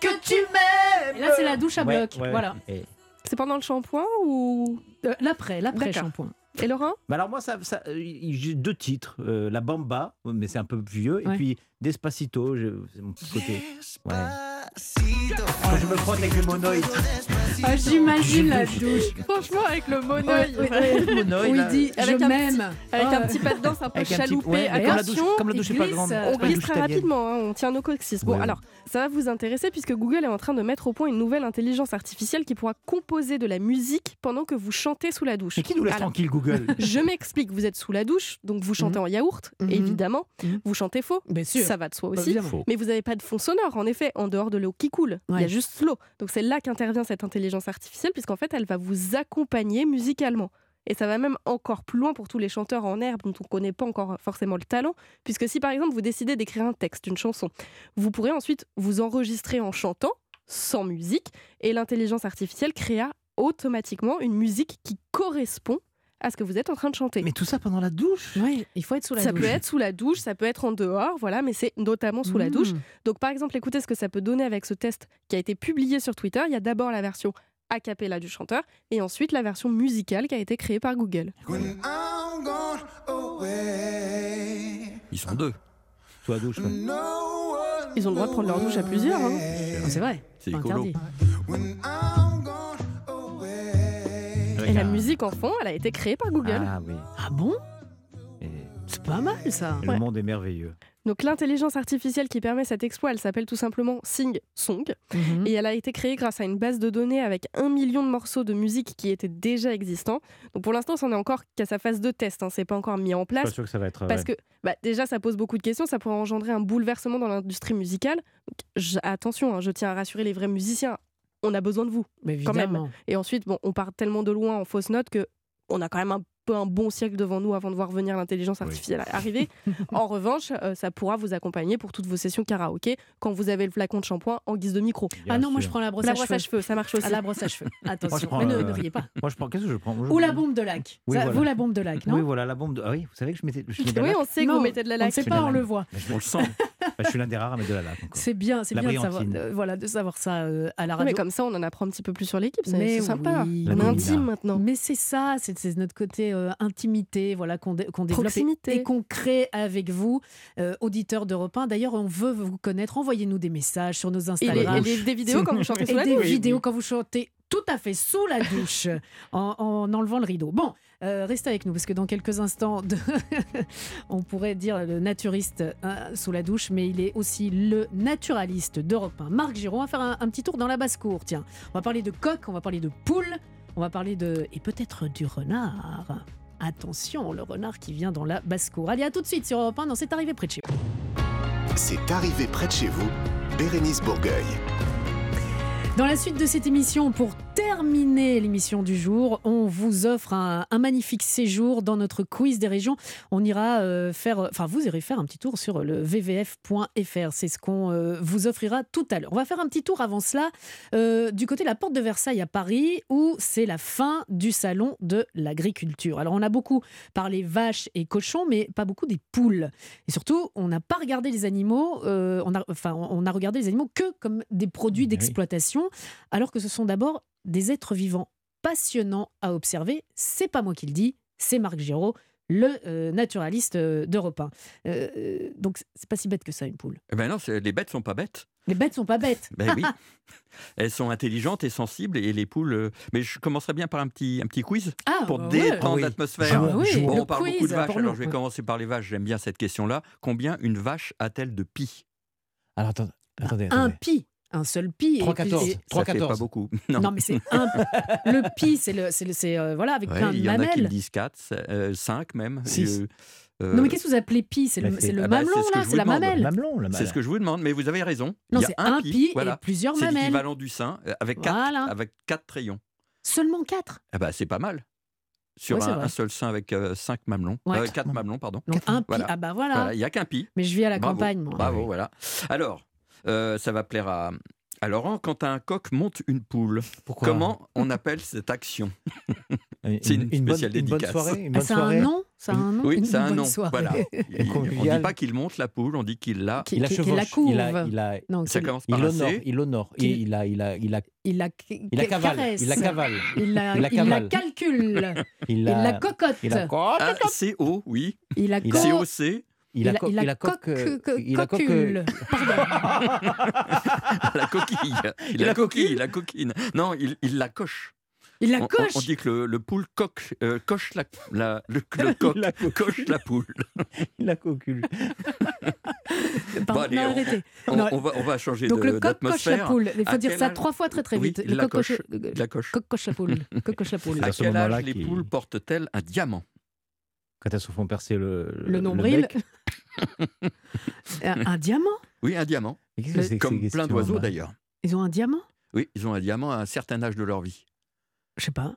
que tu m'aimes. Et là, c'est la douche à Ouais, bloc. ouais, ouais. Voilà. Et- C'est pendant le shampoing ou? Euh, l'après, l'après D'accord. shampoing. Et Laurent? Bah alors moi, ça, ça, j'ai deux titres. Euh, la Bamba, mais c'est un peu vieux, Ouais. et puis Despacito, je- c'est mon petit côté. Ouais. Quand je me frotte avec le monoïde. Ah, J'imagine la douche. Franchement, avec le monoï, Ouais. Le monoïde, Où il là. dit Avec je un m'aime. avec un petit pas de danse un peu Avec un petit- chaloupé. ouais, comme la Attention, douche, comme la est pas grande. On glisse très rapidement, hein, on tient nos coccyx. Bon, alors, ça va vous intéresser puisque Google est en train de mettre au point une nouvelle intelligence artificielle qui pourra composer de la musique pendant que vous chantez sous la douche. Mais qui nous laisse Alors, tranquille, Google? Je m'explique, vous êtes sous la douche, donc vous chantez en yaourt, Mhm. évidemment. Mhm. Vous chantez faux, Bien sûr. Ça va de soi Bah, aussi. Mais vous n'avez pas de fond sonore, en effet, en dehors de l'eau qui coule. Il y a juste l'eau. Donc c'est là qu'intervient cette intelligence artificielle, puisqu'en fait, elle va vous accompagner musicalement. Et ça va même encore plus loin pour tous les chanteurs en herbe dont on ne connaît pas encore forcément le talent, puisque si par exemple vous décidez d'écrire un texte, une chanson, vous pourrez ensuite vous enregistrer en chantant, sans musique, et l'intelligence artificielle créa automatiquement une musique qui correspond à ce que vous êtes en train de chanter. Mais tout ça pendant la douche? Ouais, il faut être sous la ça douche. peut être sous la douche, ça peut être en dehors, voilà, mais c'est notamment sous la douche. Donc par exemple, écoutez ce que ça peut donner avec ce test qui a été publié sur Twitter. Il y a d'abord la version a cappella du chanteur et ensuite la version musicale qui a été créée par Google. When I'm gone Ils sont deux. Sous la douche. ouais. Ils ont le droit de prendre leur douche à plusieurs. hein. C'est vrai. C'est écolo. interdit. Et la musique en fond, elle a été créée par Google. Ah oui. Ah bon Et- C'est pas mal ça. Le monde est merveilleux. Donc l'intelligence artificielle qui permet cet exploit, elle s'appelle tout simplement Sing Song. Mhm. Et elle a été créée grâce à une base de données avec un million de morceaux de musique qui étaient déjà existants. Donc pour l'instant, c'en est encore qu'à sa phase de test. Hein. C'est pas encore mis en Je suis pas place. sûr que ça va être. Parce ouais. que bah, déjà, ça pose beaucoup de questions, ça pourrait engendrer un bouleversement dans l'industrie musicale. Donc, je- attention, hein, je tiens à rassurer les vrais musiciens, on a besoin de vous. Mais quand même. Et ensuite, bon, on part tellement de loin en fausse note que on a quand même un peu un bon siècle devant nous avant de voir venir l'intelligence artificielle arriver. en revanche, euh, ça pourra vous accompagner pour toutes vos sessions karaoké quand vous avez le flacon de shampoing en guise de micro. Bien Ah non, moi je prends la brosse La à brosse cheveux. à cheveux, ça marche aussi. À la brosse à cheveux. Attention. prends, Mais ne, euh, ne riez pas. Moi, je prends. Qu'est-ce que je prends Je- Ou la bombe de lac. Oui, Ça, voilà. Vous, la bombe de lac, non Oui, voilà, la bombe de. Ah oui, vous savez que je mettais. Je mets de la Oui, on sait que Non, vous mettez de la On ne sait Je pas, on le voit. On le sent. Bah, je suis l'un des rares à mettre de la laque. encore. C'est bien, c'est bien de savoir, euh, voilà, de savoir ça euh, à la radio. mais comme ça, on en apprend un petit peu plus sur l'équipe. C'est sympa. oui, on est intime maintenant. Mais c'est ça, c'est notre côté euh, intimité, voilà qu'on dé- qu'on développe et- Proximité. et, qu'on crée avec vous, euh, auditeurs d'Europe 1. D'ailleurs, on veut vous connaître. Envoyez-nous des messages sur nos Et, les- Instagram. et les- des vidéos quand vous chantez sous Et la des douche. vidéos quand vous chantez tout à fait sous la douche, en, en enlevant le rideau. Bon, euh, restez avec nous parce que dans quelques instants, de- on pourrait dire le naturiste hein, sous la douche, mais il est aussi le naturaliste d'Europe 1. Marc Giraud, on va faire un, un petit tour dans la basse-cour. Tiens, on va parler de coq, on va parler de poule, on va parler de... et peut-être du renard. Attention, le renard qui vient dans la basse-cour. Allez, à tout de suite sur Europe 1 dans C'est arrivé près de chez vous. C'est arrivé près de chez vous, Bérénice Bourgueil. Dans la suite de cette émission, pour terminer l'émission du jour, on vous offre un, un magnifique séjour dans notre quiz des régions. On ira euh, faire, enfin vous irez faire un petit tour sur le vvf.fr. C'est ce qu'on euh, vous offrira tout à l'heure. On va faire un petit tour avant cela euh, du côté de la porte de Versailles à Paris, où c'est la fin du salon de l'agriculture. Alors on a beaucoup parlé vaches et cochons, mais pas beaucoup des poules. Et surtout, on n'a pas regardé les animaux, on, a, enfin, on a regardé les animaux que comme des produits d'exploitation, alors que ce sont d'abord des êtres vivants passionnants à observer. C'est pas moi qui le dis, c'est Marc Giraud, le euh, naturaliste euh, d'Europe 1. Euh, euh, donc c'est pas si bête que ça, une poule. Eh ben non, les bêtes sont pas bêtes. Les bêtes sont pas bêtes. Ben oui. Elles sont intelligentes et sensibles et les poules. Mais je commencerai bien par un petit, un petit quiz Ah, pour bah ouais. détendre Ah oui. l'atmosphère. Ah oui, Bon, le on parle quiz beaucoup de vaches, alors nous. je vais commencer par les vaches. J'aime bien cette question-là. Combien une vache a-t-elle de pis? Alors attendez, attendez. Un pi, un seul pi. et 3, puis 14. c'est- Ça fait 3-14. pas beaucoup. Non. Non, mais c'est un. le pi, c'est le, c'est le- c'est, euh, voilà avec Ouais, plein de il y en a qui mamelles. le disent 4, 5 même. Six. Euh, euh, Non, mais qu'est-ce que vous appelez pi? C'est le, Bah, c'est c'est- le ah bah, mamelon c'est ce là, c'est la demande. mamelle. Mamelon, la C'est ce que je vous demande, mais vous avez raison. Non, il y c'est a un un pi, pi, et voilà. plusieurs C'est mamelles. l'équivalent du sein euh, avec 4 Voilà. avec quatre rayons. Seulement 4. Eh ben, c'est pas mal. Sur Ouais, c'est un, un seul sein avec 5 mamelons. Ouais. 4 mamelons, pardon. Donc un pi. Voilà. Ah bah voilà. Voilà, il n'y a qu'un pi. Mais je vis à la Bravo. campagne, moi. Bravo, voilà. Alors, euh, ça va plaire à, à Laurent. Quand un coq monte une poule, Pourquoi comment on appelle cette action c'est une bonne- spéciale une bonne dédicace. soirée, une Ah, bonne ça a soirée. un nom Ça a un nom Oui, Une c'est un bonne nom. soirée. Voilà. Il- on ne dit pas qu'il monte la poule, on dit qu'il l'a. Qui, Il a qui- qui la chevauche, courbe. il a, il a, Non, Ça qu'il- commence il par un honore, C. il honore, et Qu'il- il a, il a, il a, il la, il la cavale, caresse. il la cavale, Il la, Il la il la cavale. calcule. il il la, la cocotte. il a, Ah, C-O, oui. Il la il co- C-O-C. Il a, co- il a il a coque, coque- euh, co- il a coque. Pardon. La coquille. Il, la la coquille, la coquine. Non, il, il la coche. Il la On- on, coche. on dit que le, le poule coque, euh, coche la, la- le, le coq Il la coque. coche la poule. il a cocule. Pardon, Bon, allez, non, on- arrêtez. On, Non. on va, on va changer Donc de- le coq coche la poule. Il faut À dire ça âge trois fois très très Oui, vite. il le la coq coche, coche. La coche. coche la poule. Coq coche la poule. À quel âge moment-là les qui- poules portent-elles un diamant? Quand elles se font percer le, Le nombril. bec. un, un diamment Oui, un diamant. Que Comme plein d'oiseaux d'ailleurs. Ils ont un diamant? Oui, ils ont un diamant à un certain âge de leur vie. Je sais pas.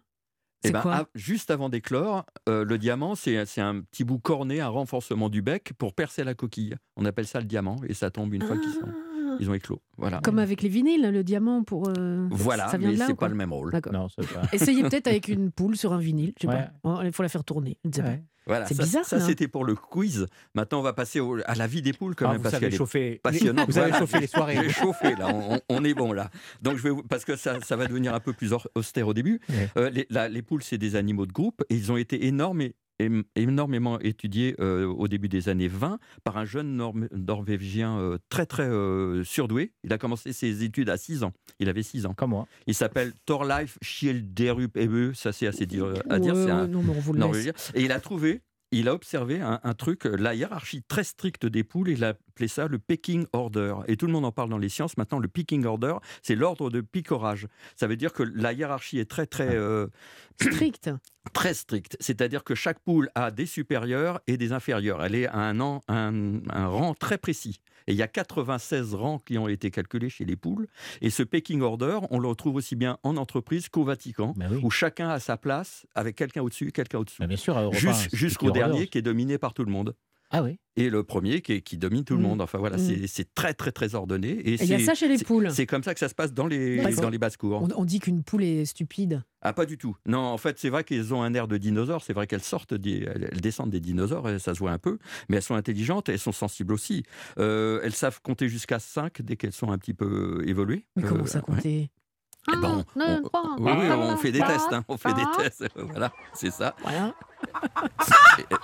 Eh C'est ben, quoi? av- juste avant d'éclore, euh, le diamant, c'est c'est un petit bout corné, un renforcement du bec pour percer la coquille. On appelle ça le diamant et ça tombe une fois qu'ils sont, Ah. ils ont éclos. Voilà. Comme avec les vinyles, le diamant pour. euh, Voilà, ça vient mais de là c'est pas le même rôle. D'accord. Non, pas. Essayez peut-être avec une poule sur un vinyle. Je sais Ouais. pas. Il faut la faire tourner. Je pas. Voilà, C'est bizarre, Ça, ça. c'était pour le quiz. Maintenant, on va passer au- à la vie des poules quand Ah, même vous parce qu'elle est passionnante. Vous avez chauffé les soirées. J'ai chauffé là, on, est bon là. Donc je vais vous- parce que ça, ça va devenir un peu plus austère au début. Ouais. Euh, les, la- les poules, c'est des animaux de groupe et ils ont été énormes et, énormément étudié euh, au début des années 20 par un jeune norvégien euh, très très euh, surdoué. Il a commencé ses études à 6 ans. Il avait 6 ans. Comme moi. Il s'appelle Thorleif Schilderup Ebbe. Ça, c'est assez dur à dire. Ouais, c'est un non, mais on vous le laisse. Norvégien. Et il a trouvé, il a observé un, un truc, la hiérarchie très stricte des poules. Il a appelé ça le pecking order. Et tout le monde en parle dans les sciences. Maintenant, le pecking order, c'est l'ordre de picorage. Ça veut dire que la hiérarchie est très très euh, Strict. très stricte. C'est-à-dire que chaque poule a des supérieurs et des inférieurs. Elle est à un, an- un, un rang très précis. Et il y a 96 rangs qui ont été calculés chez les poules. Et ce pecking order, on le retrouve aussi bien en entreprise qu'au Vatican, oui. où chacun a sa place avec quelqu'un au-dessus, quelqu'un au-dessous. Bien sûr, à Europe Jus- 1, c'est Jusqu'au dernier qui est dominé par tout le monde. Ah oui. Et le premier qui, domine tout le Mm. monde. Enfin voilà, Mm. c'est- très très très ordonné. Et il y a ça chez les poules. C'est comme ça que ça se passe dans les, dans les basses-cours. On, on dit qu'une poule est stupide. Ah, pas du tout. Non, en fait, c'est vrai qu'elles ont un air de dinosaure. C'est vrai qu'elles sortent, des, elles descendent des dinosaures, et ça se voit un peu. Mais elles sont intelligentes et elles sont sensibles aussi. Euh, elles savent compter jusqu'à 5 dès qu'elles sont un petit peu évoluées. Mais Euh, comment ça ouais. compter? Eh ben, on, on- oui, oui, on fait des tests. hein, on fait des tests. Voilà, c'est ça. Voilà.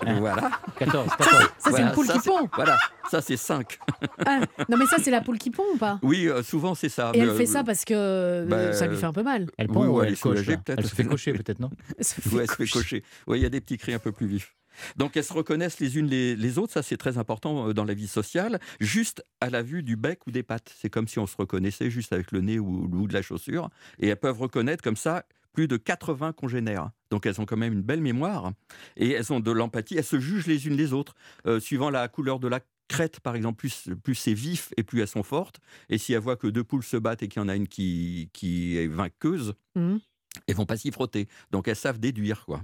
Et, voilà. 14, 14. Ça, c'est Voilà, une poule ça, qui pond. Voilà, ça c'est 5. Ah, non, mais ça, c'est la poule qui pond ou pas? Oui, euh, souvent c'est ça. Et mais, elle fait euh, ça parce que euh, bah, ça lui fait un peu mal. Elle Oui, pond ou ou elle elle est coche soulagée, là? peut-être. Elle se fait cocher peut-être, non? Elle se fait Ouais, elle se fait cocher. cocher. Oui, il y a des petits cris un peu plus vifs. Donc elles se reconnaissent les unes les, les autres, ça c'est très important euh, dans la vie sociale, juste à la vue du bec ou des pattes. C'est comme si on se reconnaissait juste avec le nez ou bout de la chaussure. Et elles peuvent reconnaître comme ça plus de 80 congénères. Donc elles ont quand même une belle mémoire et elles ont de l'empathie. Elles se jugent les unes les autres, euh, suivant la couleur de la crête, par exemple, plus, plus c'est vif et plus elles sont fortes. Et si elles voient que deux poules se battent et qu'il y en a une qui, qui est vainqueuse, Mhm. elles vont pas s'y frotter. Donc elles savent déduire, quoi.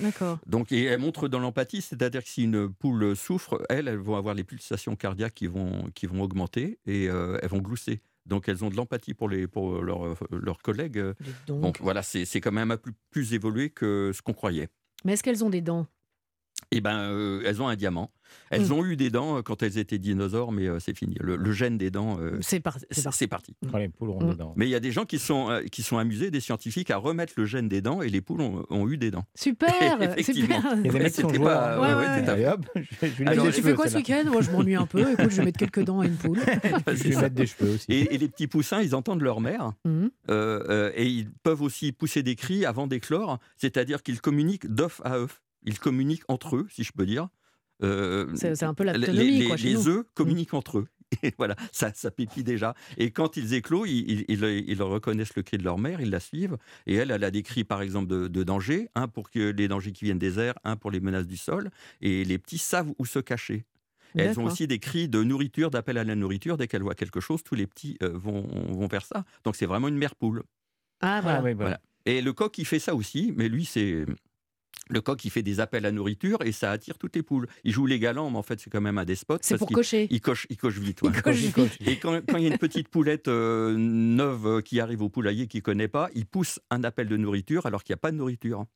D'accord. Donc, et elles montrent dans l'empathie, c'est-à-dire que si une poule souffre, elles, elles vont avoir les pulsations cardiaques qui vont, qui vont augmenter et euh, elles vont glousser. Donc, elles ont de l'empathie pour, les, pour leurs, leurs collègues. Donc. Voilà, c'est c'est quand même un peu plus évolué que ce qu'on croyait. Mais est-ce qu'elles ont des dents? Eh ben, euh, elles ont un diamant. Elles Mm. ont eu des dents euh, quand elles étaient dinosaures, mais euh, c'est fini. Le, le gène des dents, euh, C'est par- c'est c'est parti. Oh, les poules ont Mm. des dents. Mais il y a des gens qui sont, euh, qui sont amusés, des scientifiques, à remettre le gène des dents et les poules ont, ont eu des dents. Super, Effectivement. super. Il y a des mecs qui sont C'était joueurs. pas- ouais, ouais, hop, je je Alors, tu fais quoi ce week-end? Moi, je m'ennuie un peu. Écoute, je vais mettre quelques dents à une poule. Je vais mettre des cheveux aussi. Et, et les petits poussins, ils entendent leur mère euh, et ils peuvent aussi pousser des cris avant d'éclore, c'est-à-dire qu'ils communiquent d'œuf à œuf. Ils communiquent entre eux, si je peux dire. Euh, C'est un peu les, l'autonomie, les- quoi, chez les nous. œufs communiquent entre eux. Et voilà, ça, ça pépit déjà. Et quand ils éclosent, ils, ils- reconnaissent le cri de leur mère, ils la suivent. Et elle, elle a des cris, par exemple, de, de danger. Un pour que les dangers qui viennent des airs, un pour les menaces du sol. Et les petits savent où se cacher. Et elles ont aussi des cris de nourriture, d'appel à la nourriture. Dès qu'elles voient quelque chose, tous les petits euh, vont, vont vers ça. Donc c'est vraiment une mère poule. Ah, voilà. Ah, oui, voilà. Voilà. Et le coq, il fait ça aussi, mais lui, c'est. Le coq, il fait des appels à nourriture et ça attire toutes les poules. Il joue les galants, mais en fait, c'est quand même un despote. C'est pour cocher. Il coche, il coche vite. Il coche. Et quand, quand il y a une petite poulette euh, neuve euh, qui arrive au poulailler qu'il ne connaît pas, il pousse un appel de nourriture alors qu'il n'y a pas de nourriture.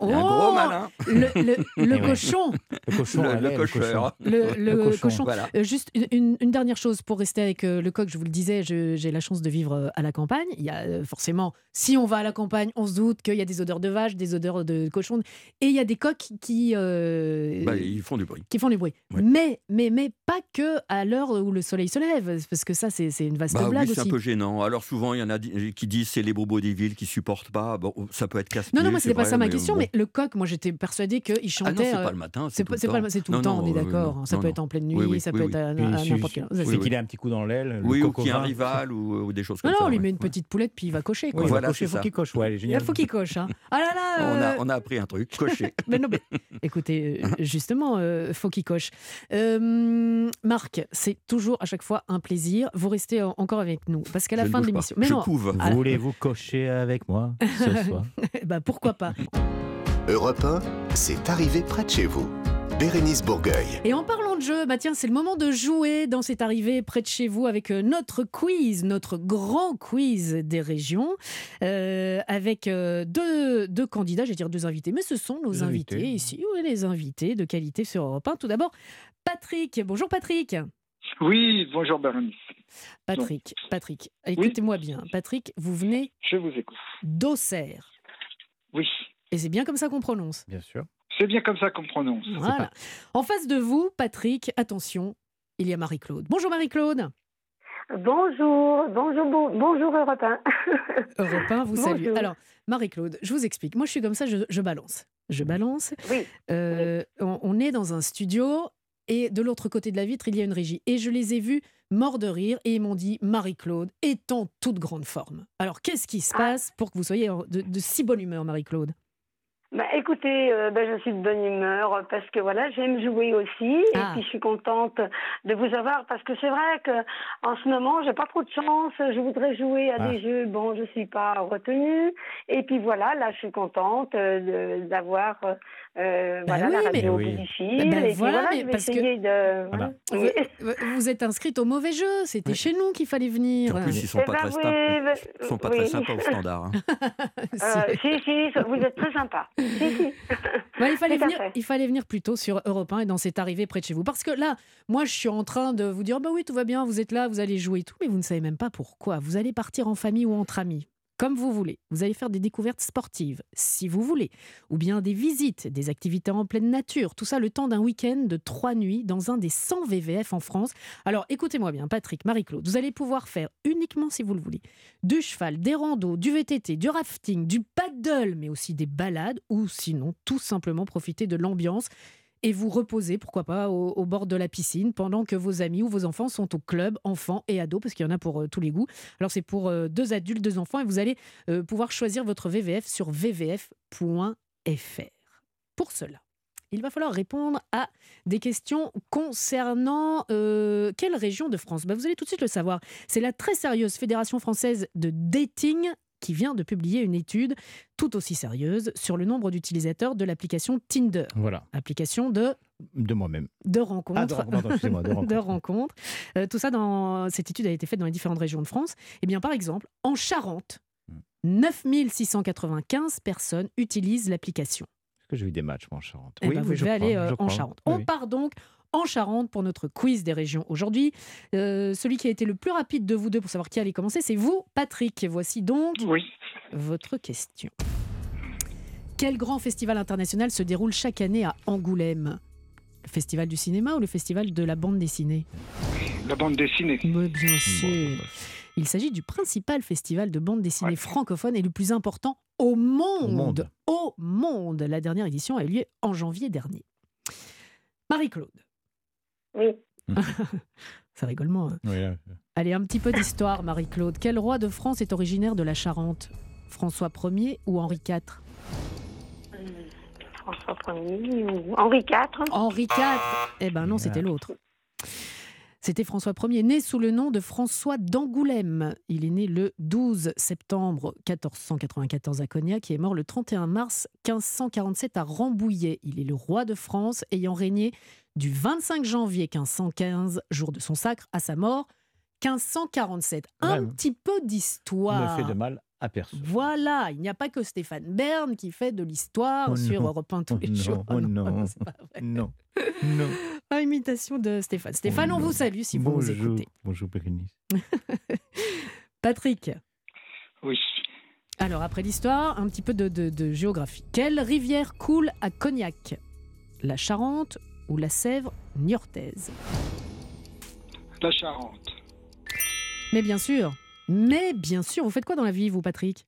C'est un gros Oh malin. Le, le- le cochon Le cochon, Le, allez, le le cocheur. Le, le Le cochon. cochon. Voilà. Euh, juste une, dernière chose pour rester avec euh, le coq, je vous le disais, j'ai la chance de vivre euh, à la campagne. Il y a euh, forcément, si on va à la campagne, on se doute qu'il y a des odeurs de vache, des odeurs de cochon, et il y a des coqs qui, euh, Bah, ils font du bruit. qui font du bruit. Ouais. Mais, mais, mais pas que à l'heure où le soleil se lève, parce que ça, c'est une vaste Bah blague oui, c'est un peu gênant. Alors souvent, il y en a qui disent c'est les bobos des villes qui supportent pas. Bon, ça peut être casse Non, non, moi, c'était pas ça ma question, bon. Mais le coq, moi, j'étais persuadée qu'il Ah non, chantait. c'est euh, pas le matin. c'est tout pas, le c'est tout Non, le temps, non, on est oui, d'accord. non, ça non, peut non. être en pleine nuit, ça peut être à, il n'importe suffit C'est- qu'il ait un petit coup dans l'aile. le Oui, ou qu'il y a un rival ou, des choses Non, comme non, ça. on lui met une petite poulette, puis il va cocher. Oui, Voilà, cocher, faut qu'il coche. Il faut qu'il coche. Hein. Ah là là On a, euh, a appris un truc, cocher. Mais non, mais écoutez, euh, justement, euh, faut qu'il coche. Euh, Marc, c'est toujours à chaque fois un plaisir. Vous restez en- encore avec nous parce qu'à la fin de l'émission. Mais Je non, couve. Voulez-vous cocher avec moi ce soir? Bah, pourquoi pas. Europe 1, c'est arrivé près de chez vous. Bérénice Bourgueil. Et en parlant de jeu, bah tiens, c'est le moment de jouer dans cette arrivée près de chez vous avec euh, notre quiz, notre grand quiz des régions, euh, avec euh, deux, deux candidats, j'allais dire deux invités, mais ce sont nos invités, invités. ici, oui, les invités de qualité sur Europe 1. Tout d'abord, Patrick. Bonjour Patrick. Oui, bonjour Bérénice. Patrick, Patrick, écoutez-moi bien. Patrick, vous venez Je vous écoute. d'Auxerre. Oui, Et c'est bien comme ça qu'on prononce. Bien sûr. C'est bien comme ça qu'on prononce. Voilà. En face de vous, Patrick, attention, il y a Marie-Claude. Bonjour Marie-Claude. Bonjour, bonjour, bon- bonjour Europe 1. Europe 1 vous salue. Bonjour. Alors, Marie-Claude, je vous explique. Moi, je suis comme ça, je, je balance. Je balance. Oui. Euh, on, on est dans un studio et de l'autre côté de la vitre, il y a une régie. Et je les ai vus morts de rire et ils m'ont dit Marie-Claude est en toute grande forme. Alors, qu'est-ce qui Ah. se passe pour que vous soyez de, de si bonne humeur, Marie-Claude? Bah, écoutez, euh, bah, je suis de bonne humeur parce que voilà, j'aime jouer aussi et Ah. puis je suis contente de vous avoir parce que c'est vrai que en ce moment, j'ai pas trop de chance. Je voudrais jouer à Ah. des jeux, bon, je suis pas retenue. Et puis voilà, là, je suis contente euh, d'avoir euh, euh, Bah voilà oui, la mais- radio Oui. Bah, et puis voilà, voilà, mais parce que- de. Voilà. vous, Oui. vous êtes inscrite au mauvais jeu. C'était chez nous qu'il fallait venir. En plus, ils sont pas ben très oui, sympas. bah, Ils sont pas oui. très sympas au standard. hein. Euh, si, si, vous êtes très sympa. Si, si. Ouais, il, fallait venir, il fallait venir plus tôt sur Europe 1 et dans cette arrivée près de chez vous. Parce que là, moi, je suis en train de vous dire, bah oui, tout va bien, vous êtes là, vous allez jouer et tout, mais vous ne savez même pas pourquoi. Vous allez partir en famille ou entre amis, comme vous voulez. Vous allez faire des découvertes sportives, si vous voulez, ou bien des visites, des activités en pleine nature. Tout ça le temps d'un week-end de trois nuits dans un des 100 VVF en France. Alors, écoutez-moi bien, Patrick, Marie-Claude, vous allez pouvoir faire uniquement, si vous le voulez, du cheval, des randos, du VTT, du rafting, du paddle, mais aussi des balades, ou sinon tout simplement profiter de l'ambiance et vous reposer, pourquoi pas, au, bord de la piscine pendant que vos amis ou vos enfants sont au club, enfants et ados, parce qu'il y en a pour euh, tous les goûts. Alors c'est pour euh, deux adultes, deux enfants, et vous allez euh, pouvoir choisir votre VVF sur vvf.fr. Pour cela, il va falloir répondre à des questions concernant quelle région de France? Ben, Vous allez tout de suite le savoir. C'est la très sérieuse Fédération française de dating qui vient de publier une étude tout aussi sérieuse sur le nombre d'utilisateurs de l'application Tinder. Voilà, Application de, de moi-même. de rencontres. Ah, de rencontres, pardon, de rencontres. de rencontres. Euh, tout ça, dans, cette étude a été faite dans les différentes régions de France. Eh bien, par exemple, en Charente, Hmm. 9695 personnes utilisent l'application. Est-ce que j'ai eu des matchs moi, en Charente? Eh ben, vous je devez aller euh, je en. Charente. Oui, On oui. part donc en Charente pour notre quiz des régions aujourd'hui. Euh, celui qui a été le plus rapide de vous deux pour savoir qui allait commencer, c'est vous, Patrick. Voici donc Oui. votre question. Quel grand festival international se déroule chaque année à Angoulême? Le festival du cinéma ou le festival de la bande dessinée? La bande dessinée. Mais bien Bon, sûr. bah, Il s'agit du principal festival de bande dessinée francophone et le plus important au monde. monde. Au monde. La dernière édition a eu lieu en janvier dernier. Marie-Claude. Oui. Ça rigole moins. hein. oui, Allez, un petit peu d'histoire, Marie-Claude. Quel roi de France est originaire de la Charente? François Ier ou Henri IV François Ier ou Henri IV. Henri IV Eh ben non, c'était l'autre. C'était François Ier, né sous le nom de François d'Angoulême. Il est né le 12 septembre 1494 à Cognac et est mort le 31 mars 1547 à Rambouillet. Il est le roi de France, ayant régné du 25 janvier 1515, jour de son sacre, à sa mort 1547. Un petit peu ne d'histoire. fait de mal à personne. Voilà, il n'y a pas que Stéphane Bern qui fait de l'histoire Oh sur non. Europe 1 tous Oh les non, jours. oh non. c'est pas vrai. Non, non. Pas imitation de Stéphane. Stéphane, Oh on non. vous salue si vous nous Bonjour, écoutez. bonjour Bérénice. Patrick, Oui. alors après l'histoire, un petit peu de, de- de géographie. Quelle rivière coule à Cognac? La Charente ou la Sèvre niortaise La Charente. Mais bien sûr, mais bien sûr, vous faites quoi dans la vie, vous, Patrick?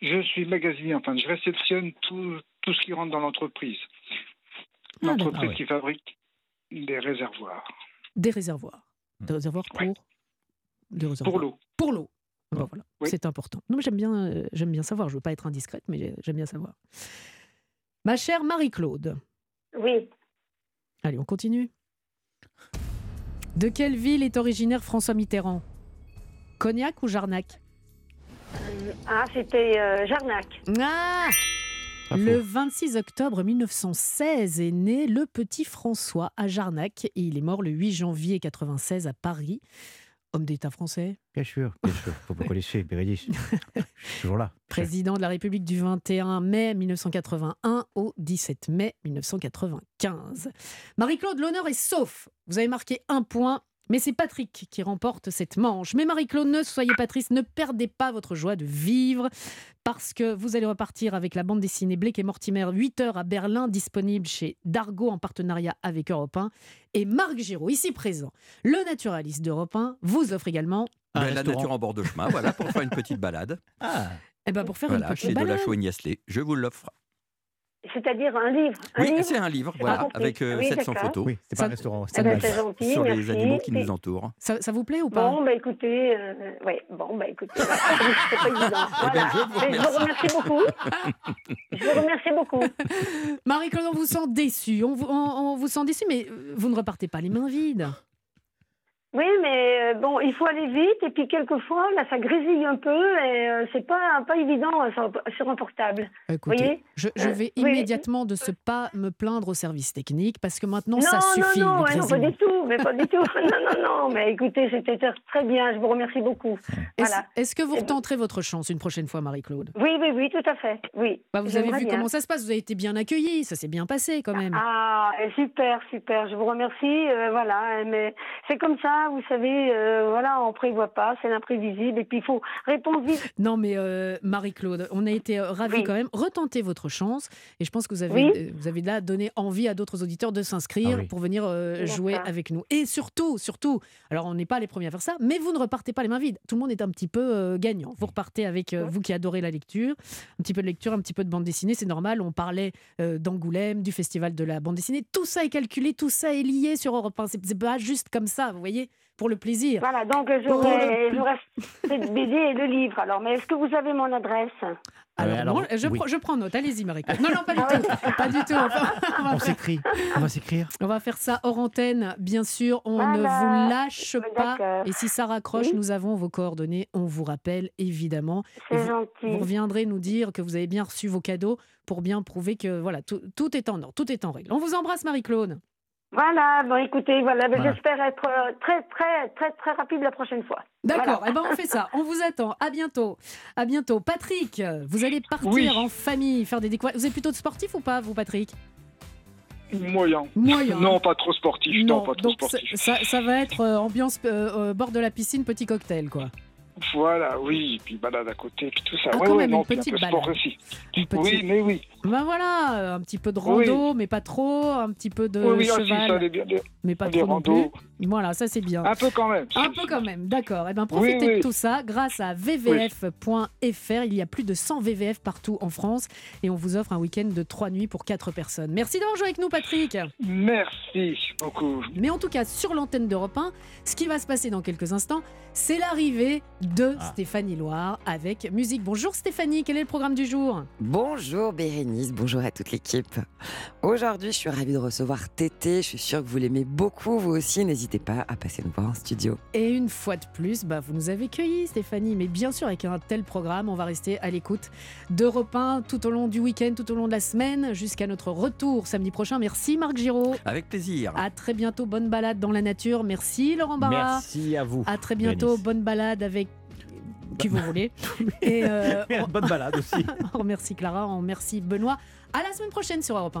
Je suis magasinier, enfin, je réceptionne tout, tout ce qui rentre dans l'entreprise. Ah, L'entreprise d'accord. qui fabrique des réservoirs. Des réservoirs. Des réservoirs pour Ouais. Des réservoirs. Pour l'eau. Pour l'eau. Bon, voilà, Oui. c'est important. Non, mais j'aime bien, euh, j'aime bien savoir. Je veux pas être indiscrète, mais j'aime bien savoir. Ma chère Marie-Claude. Oui. Allez, on continue. De quelle ville est originaire François Mitterrand? Cognac ou Jarnac? Ah, c'était euh, Jarnac. Ah Le faux. 26 octobre 1916 est né le petit François à Jarnac et il est mort le 8 janvier 96 à Paris. Homme d'État français, Bien sûr, bien sûr. Faut pas laisser, suis toujours là. président de la République du 21 mai 1981 au 17 mai 1995. Marie-Claude, l'honneur est sauf. Vous avez marqué un point Mais c'est Patrick qui remporte cette manche. Mais Marie-Claude, ne soyez pas triste, ne perdez pas votre joie de vivre parce que vous allez repartir avec la bande dessinée Blake et Mortimer 8 heures à Berlin, disponible chez Dargo en partenariat avec Europe 1. Et Marc Giraud, ici présent, le naturaliste d'Europe 1, vous offre également Un Ben, la nature en bord de chemin, voilà, pour faire une petite balade. Ah, eh ben, pour faire Voilà, une chez petite De la balade. Chaux-Niestlé. Je vous l'offre. C'est-à-dire un livre. Un Oui, c'est un livre, voilà, avec euh, Oui, 700 d'accord. photos oui, c'est pas Ça- un restaurant. Eh c'est ben, un- c'est gentil, sur les merci. animaux qui nous entourent. Ça, ça vous plaît ou pas? Bon, bah écoutez, euh, ouais, bon, bah écoutez, voilà, c'est pas évident. Eh ben, je vous Mais je vous remercie beaucoup. Je vous remercie beaucoup. Marie-Claude, on vous sent déçu. On vous, on- on vous sent déçu, mais vous ne repartez pas les mains vides. Oui, mais euh, bon, il faut aller vite et puis quelquefois, là, ça grésille un peu et euh, c'est pas pas évident euh, sur, sur un portable. Écoutez, voyez je, je Euh, vais oui. immédiatement de ce pas me plaindre au service technique parce que maintenant non, ça suffit. non, non, non, pas du tout, mais pas du tout. Non, non, non, mais écoutez, c'était très bien. Je vous remercie beaucoup. Est-ce Voilà. est-ce que vous retenterez votre chance une prochaine fois, Marie-Claude? Oui, oui, oui, tout à fait. Oui. Bah, Vous avez vu bien. comment ça se passe, vous avez été bien accueillis, ça s'est bien passé quand même. Ah, super, super. Je vous remercie. euh, voilà, mais c'est comme ça, vous savez. euh, voilà, on prévoit pas, c'est l'imprévisible, et puis il faut répondre vite. Non mais euh, Marie-Claude, on a été euh, ravis Oui. quand même. Retentez votre chance et je pense que vous avez, Oui. euh, vous avez là donné envie à d'autres auditeurs de s'inscrire Ah oui. pour venir euh, jouer avec nous. Et surtout, surtout, alors on n'est pas les premiers à faire ça, mais vous ne repartez pas les mains vides. Tout le monde est un petit peu euh, gagnant. Vous repartez avec, euh, vous qui adorez la lecture, un petit peu de lecture, un petit peu de bande dessinée, c'est normal. On parlait euh, d'Angoulême, du festival de la bande dessinée. Tout ça est calculé, tout ça est lié sur Europe 1. C'est c'est pas juste comme ça, vous voyez, pour le plaisir. Voilà, donc j'aurai j'aurai cette BD et le livre. Alors, mais est-ce que vous avez mon adresse? Alors, alors, non, je, oui. prends- je prends note. Allez-y, Marie-Claude. Non, non, pas du tout. Pas du tout. Enfin, on, va s'écrit. On va s'écrire. on va faire ça hors antenne, bien sûr. On ne vous lâche pas. Et si ça raccroche, Oui. nous avons vos coordonnées. On vous rappelle, évidemment. C'est vous, gentil. vous reviendrez nous dire que vous avez bien reçu vos cadeaux pour bien prouver que voilà, tout, tout est en ordre, tout est en règle. On vous embrasse, Marie-Claude. Voilà, bon, écoutez, voilà, Voilà. j'espère être euh, très, très, très, très rapide la prochaine fois. D'accord, Voilà. eh ben on fait ça. On vous attend. À bientôt. À bientôt. Patrick, vous allez partir Oui. en famille, faire des découvertes. Vous êtes plutôt sportif ou pas, vous, Patrick? Moyen. Moyen. Non, pas trop sportif. Non, pas trop donc sportif. ça- ça va être euh, ambiance euh, euh, bord de la piscine, petit cocktail, quoi. Voilà, oui, puis balade à côté, puis tout ça. Ah, ouais, quand ouais, même, non, une un petite sport balade. aussi. Une petite- Oui, mais oui. Ben voilà, euh, un petit peu de rando, mais pas trop, un petit peu de oui, oui, cheval, bien. des- mais pas des trop non plus. Voilà, ça c'est bien. Un peu quand même. Un peu quand même, d'accord. Eh ben, profitez Oui, oui. de tout ça grâce à vvf.fr. Il y a plus de 100 VVF partout en France et on vous offre un week-end de 3 nuits pour 4 personnes. Merci d'avoir joué avec nous, Patrick. Merci beaucoup. Mais en tout cas, sur l'antenne d'Europe 1, ce qui va se passer dans quelques instants, c'est l'arrivée de Ah. Stéphanie Loire avec musique. Bonjour Stéphanie, quel est le programme du jour? Bonjour Bérénice, bonjour à toute l'équipe. Aujourd'hui, je suis ravie de recevoir Tété. Je suis sûre que vous l'aimez beaucoup, vous aussi. N'hésitez pas à passer nous voir en studio. Et une fois de plus, bah, vous nous avez cueillis, Stéphanie. Mais bien sûr, avec un tel programme, on va rester à l'écoute d'Europe 1 tout au long du week-end, tout au long de la semaine, jusqu'à notre retour samedi prochain. Merci Marc Giraud. Avec plaisir. À très bientôt, bonne balade dans la nature. Merci Laurent Barra. Merci à vous. À très bientôt, bonne balade avec qui vous voulez. Et euh, Bonne balade aussi. on remercie Clara, on remercie Benoît. À la semaine prochaine sur Europe 1.